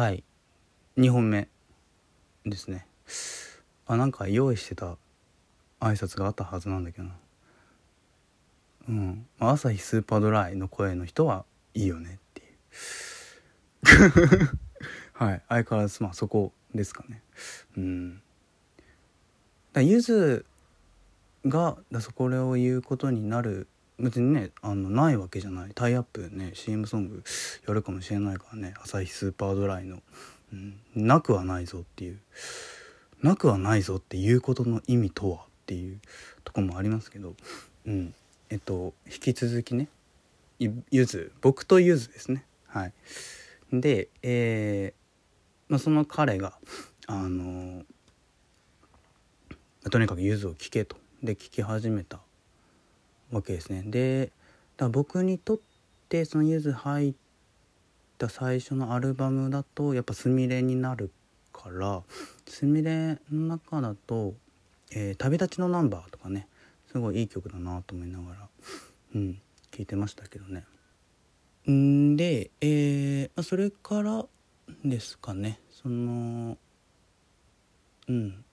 はい。2本目ですね。あなんか用意してた挨拶があったはずなんだけどな。うん。ま朝日スーパードライの声の人はいいよねっていう。はい。相変わらずまあそこですかね。うん。だゆずがだそこれを言うことになる別にねあのないわけじゃない。タイアップね CM ソングやるかもしれないからね「朝日スーパードライの」うん、なくはないぞっていう。なくはないぞっていうことの意味とはっていう。とこもありますけど、うん、えっと引き続きね。ゆず。僕とゆずですね。はい。でえー、まあ、その彼があのとにかくゆずを聴けと。で聴き始めたわけですねでだ僕にとってそのゆず入った最初のアルバムだとやっぱすみれになるからすみれの中だと「えー、旅立ちのナンバー」とかねすごいいい曲だなと思いながらうん聴いてましたけどね。んで、えー、それからですかねそのうん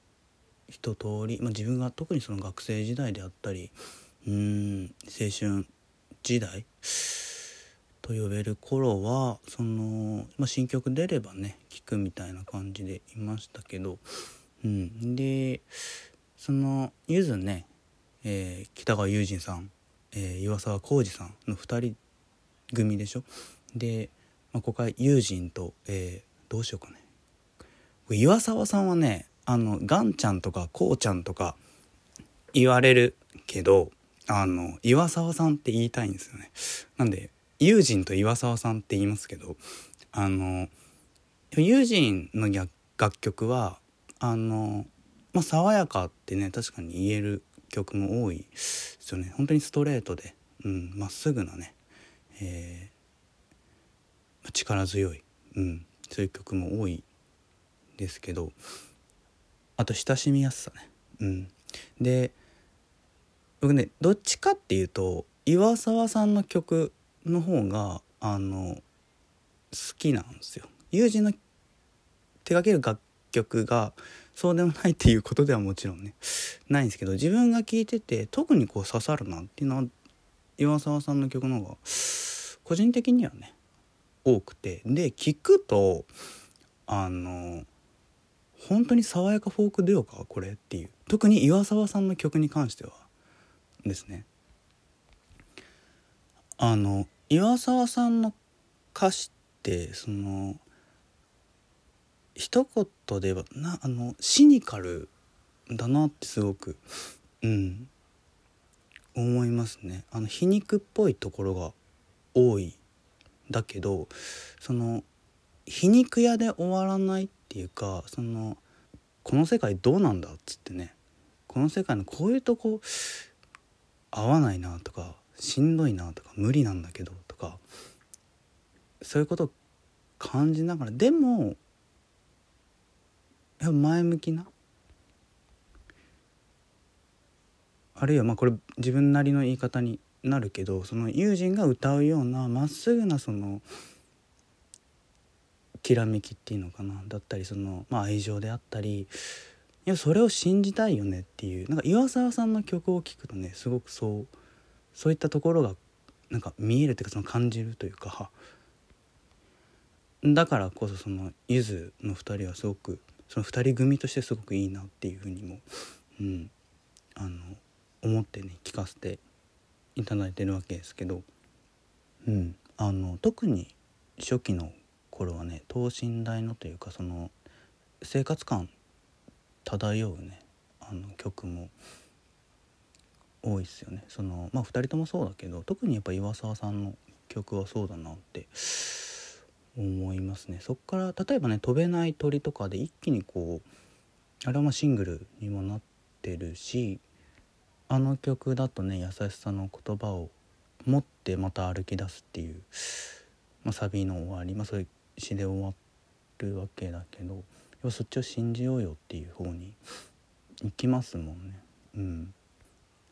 一通り、まあ、自分が特にその学生時代であったりうん青春時代？と呼べる頃はその、まあ、新曲出ればね聴くみたいな感じでいましたけど、うん、でそのゆずね、えー、北川悠仁さん、えー、岩沢浩二さんの2人組でしょ？で、まあ、ここは友人と、えー、どうしようかね。岩沢さんはねあのガンちゃんとかこうちゃんとか言われるけどあの岩沢さんって言いたいんですよね。なんで友人と岩沢さんって言いますけどあの友人の楽曲はあの、まあ、爽やかってね確かに言える曲も多いですよね。本当にストレートで、うん、まっすぐなね、えー、力強い、うん、そういう曲も多いですけどあと親しみやすさね。うん、で僕ねどっちかっていうと岩沢さんの曲の方があの好きなんですよ。友人の手掛ける楽曲がそうでもないっていうことではもちろんねないんですけど自分が聴いてて特にこう刺さるなっていうのは岩沢さんの曲の方が個人的にはね多くて。で聴くとあの本当に爽やかフォークデュオかこれっていう。特に岩沢さんの曲に関しては。ですね。あの岩沢さんの歌詞ってその一言ではなあのシニカルだなってすごくうん思いますね。あの皮肉っぽいところが多いだけどその皮肉屋で終わらないっていうかそのこの世界どうなんだっつってねこの世界のこういうとこ合わないなとかしんどいなとか無理なんだけどとかそういうことを感じながらでもや前向きなあるいはまあこれ自分なりの言い方になるけどその友人が歌うようなまっすぐなそのきらめきっていうのかなだったりその、まあ、愛情であったりやそれを信じたいよねっていうなんか岩沢さんの曲を聴くとねすごくそうそういったところがなんか見えるというかその感じるというかだからこそそのゆずの2人はすごくその2人組としてすごくいいなっていうふうにも、うん、あの思ってね聞かせていただいてるわけですけど、うん、あの特に初期の頃はね等身大のというかその生活感漂うね。あの曲も。多いですよね。そのまあ2人ともそうだけど特にやっぱ岩沢さんの曲はそうだなって。思いますね。そっから例えばね「飛べない鳥」とかで一気にこうあれはまシングルにもなってるしあの曲だとね優しさの言葉を持ってまた歩き出すっていう、まあ、サビの終わり、まあ、そういう詩で終わるわけだけどそっちを信じようよっていう方に行きますもんね。うん、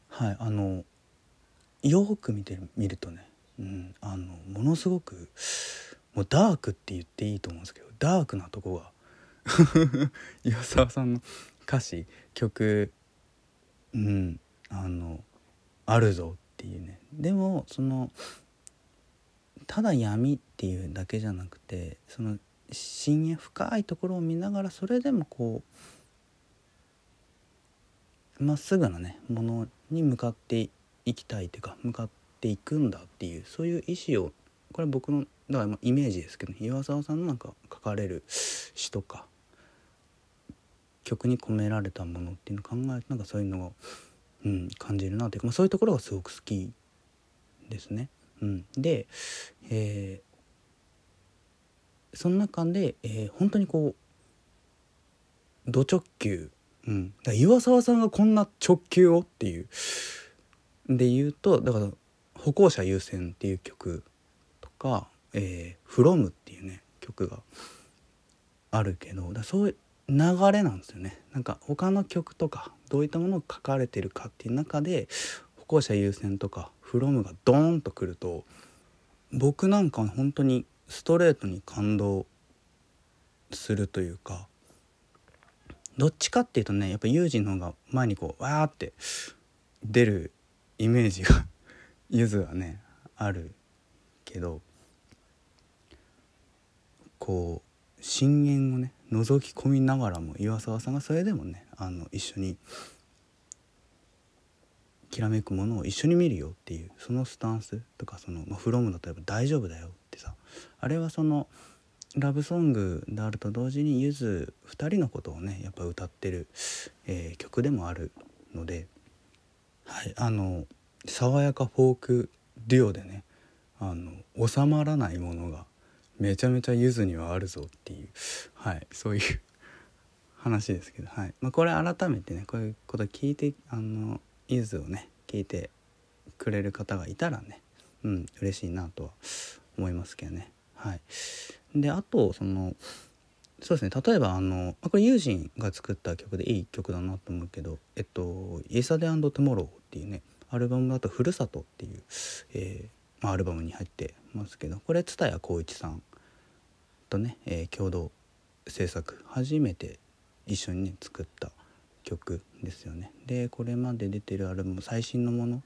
はいあのよく見てみるとね、うん、あのものすごくもうダークって言っていいと思うんですけどダークなとこが 岩沢さんの歌詞曲うんあのあるぞっていうねでもそのただ闇っていうだけじゃなくてその深淵深いところを見ながらそれでもこうまっすぐなねものに向かっていきたいというか向かっていくんだっていうそういう意思をこれ僕のだからイメージですけど、ね、岩沢さんのなんか書かれる詩とか曲に込められたものっていうのを考えるとなんかそういうのを、うん、感じるなというか、まあ、そういうところがすごく好きですね。うん、で、えー、その中で、えー、本当にこうド直球、うん、だ岩沢さんがこんな直球をっていう。で言うとだから「歩行者優先」っていう曲とか「えー、from」っていうね曲があるけどだそういう流れなんですよね。なんか他の曲とかどういったものが書かれてるかっていう中で歩行者優先とかフロムがドーンとくると僕なんか本当にストレートに感動するというかどっちかっていうとねやっぱユージの方が前にこうわーって出るイメージが ゆずはねあるけどこう深淵をね覗き込みながらも岩沢さんがそれでもねあの一緒にきらめくものを一緒に見るよっていうそのスタンスとかその「まあ、フロムだとやっぱ大丈夫だよ」あれはそのラブソングであると同時にゆず2人のことをねやっぱ歌ってる、えー、曲でもあるので、はい、あの爽やかフォークデュオでねあの収まらないものがめちゃめちゃゆずにはあるぞっていう、はい、そういう 話ですけど、はい。まあ、これ改めてねこういうこと聞いてあのゆずをね聞いてくれる方がいたらねうん嬉しいなとは思いますけどね。はい。であとそのそうですね。例えばあのこれユージンが作った曲でいい曲だなと思うけどえっと「イエサデートゥモロー」っていうねアルバムだと「ふるさと」っていう、えーまあ、アルバムに入ってますけどこれ蔦谷好一さんとね、えー、共同制作初めて一緒にね作った曲ですよね。でこれまで出てるアルバム最新のもの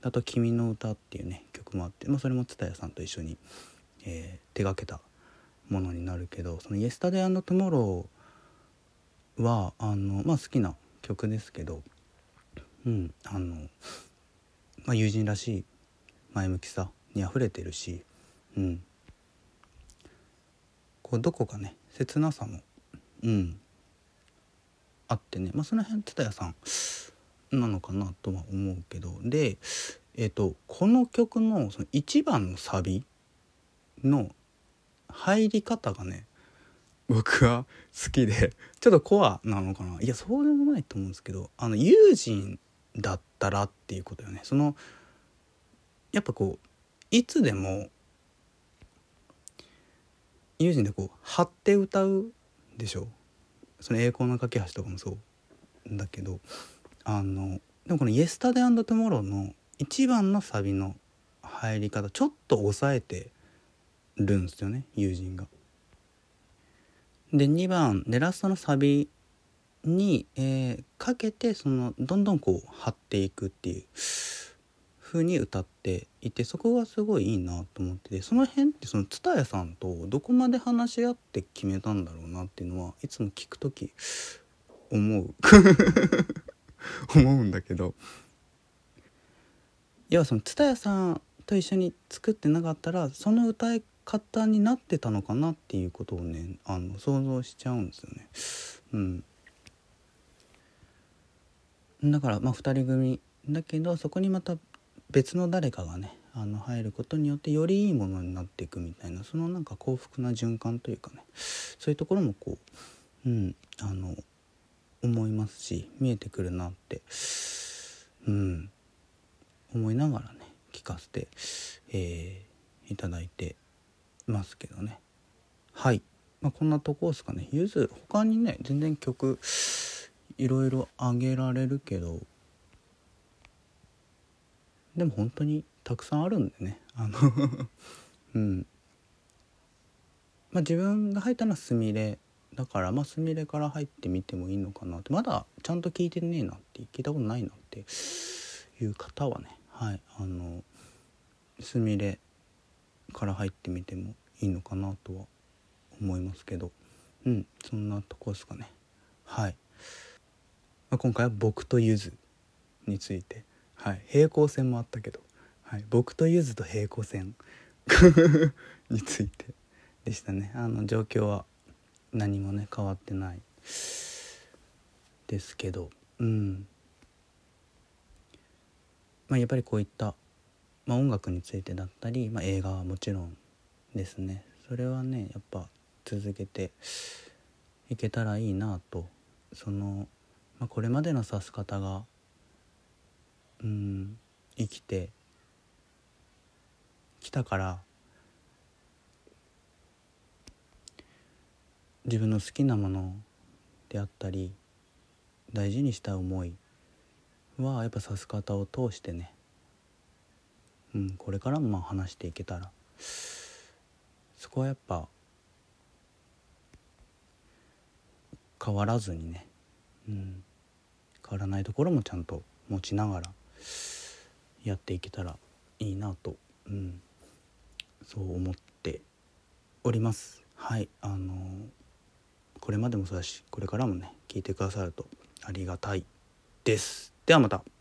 だと「君の歌」っていうね曲もあって、まあ、それも蔦谷さんと一緒に、えー、手がけたものになるけどその「イエスタデートゥモローはあのまあ好きな曲ですけどうんあの、まあ、友人らしい前向きさにあふれてるしうん。こうどこかね切なさもうん。あってね、まあ、その辺蔦屋さんなのかなとは思うけどで、えーと、この曲のその1番のサビの入り方がね僕は好きでちょっとコアなのかな。いやそうでもないと思うんですけどあの友人だったらっていうことよね。そのやっぱこういつでも友人でこう張って歌うでしょ。その栄光の架け橋とかもそうだけどあのでもこの「イエスタデートゥモロー」の1番のサビの入り方ちょっと抑えてるんですよね友人が。で2番でラストのサビに、えー、かけてそのどんどんこう張っていくっていう風に歌っていてそこがすごいいいなと思っててその辺ってその蔦屋さんとどこまで話し合って決めたんだろうなっていうのはいつも聞く時思う 思うんだけど要はその蔦屋さんと一緒に作ってなかったらその歌い方になってたのかなっていうことをねあの想像しちゃうんですよね。うん、だからまあ2人組だけどそこにまた別の誰かがねあの入ることによってよりいいものになっていくみたいなそのなんか幸福な循環というかねそういうところもこううんあの思いますし見えてくるなって。うん。思いながらね聞かせて、えー、いただいてますけどね。はい、まあ、こんなとこですかね。ゆず他にね全然曲いろいろあげられるけどでも本当にたくさんあるんでね。あの うん。まあ、自分が入ったのはすみれだからまあすみれから入ってみてもいいのかなって。まだちゃんと聞いてねえなって聞いたことないなって。いう方はねはいあのすみれから入ってみてもいいのかなとは思いますけどうんそんなとこですかね。はい、まあ、今回は僕とゆずについてはい平行線もあったけど、はい、僕とゆずと平行線 についてでしたね。あの状況は何もね変わってないですけどうん。まあやっぱりこういった、まあ、音楽についてだったり、まあ、映画はもちろんですね。それはねやっぱ続けていけたらいいなと。その、まあ、これまでの指す方がうん生きてきたから自分の好きなものであったり大事にした思いはやっぱ指す方を通してね、うん、これからもまあ話していけたらそこはやっぱ変わらずにね、うん、変わらないところもちゃんと持ちながらやっていけたらいいなと、うん、そう思っております。はいあのこれまでもそうだしこれからもね聞いてくださるとありがたいです。ではまた。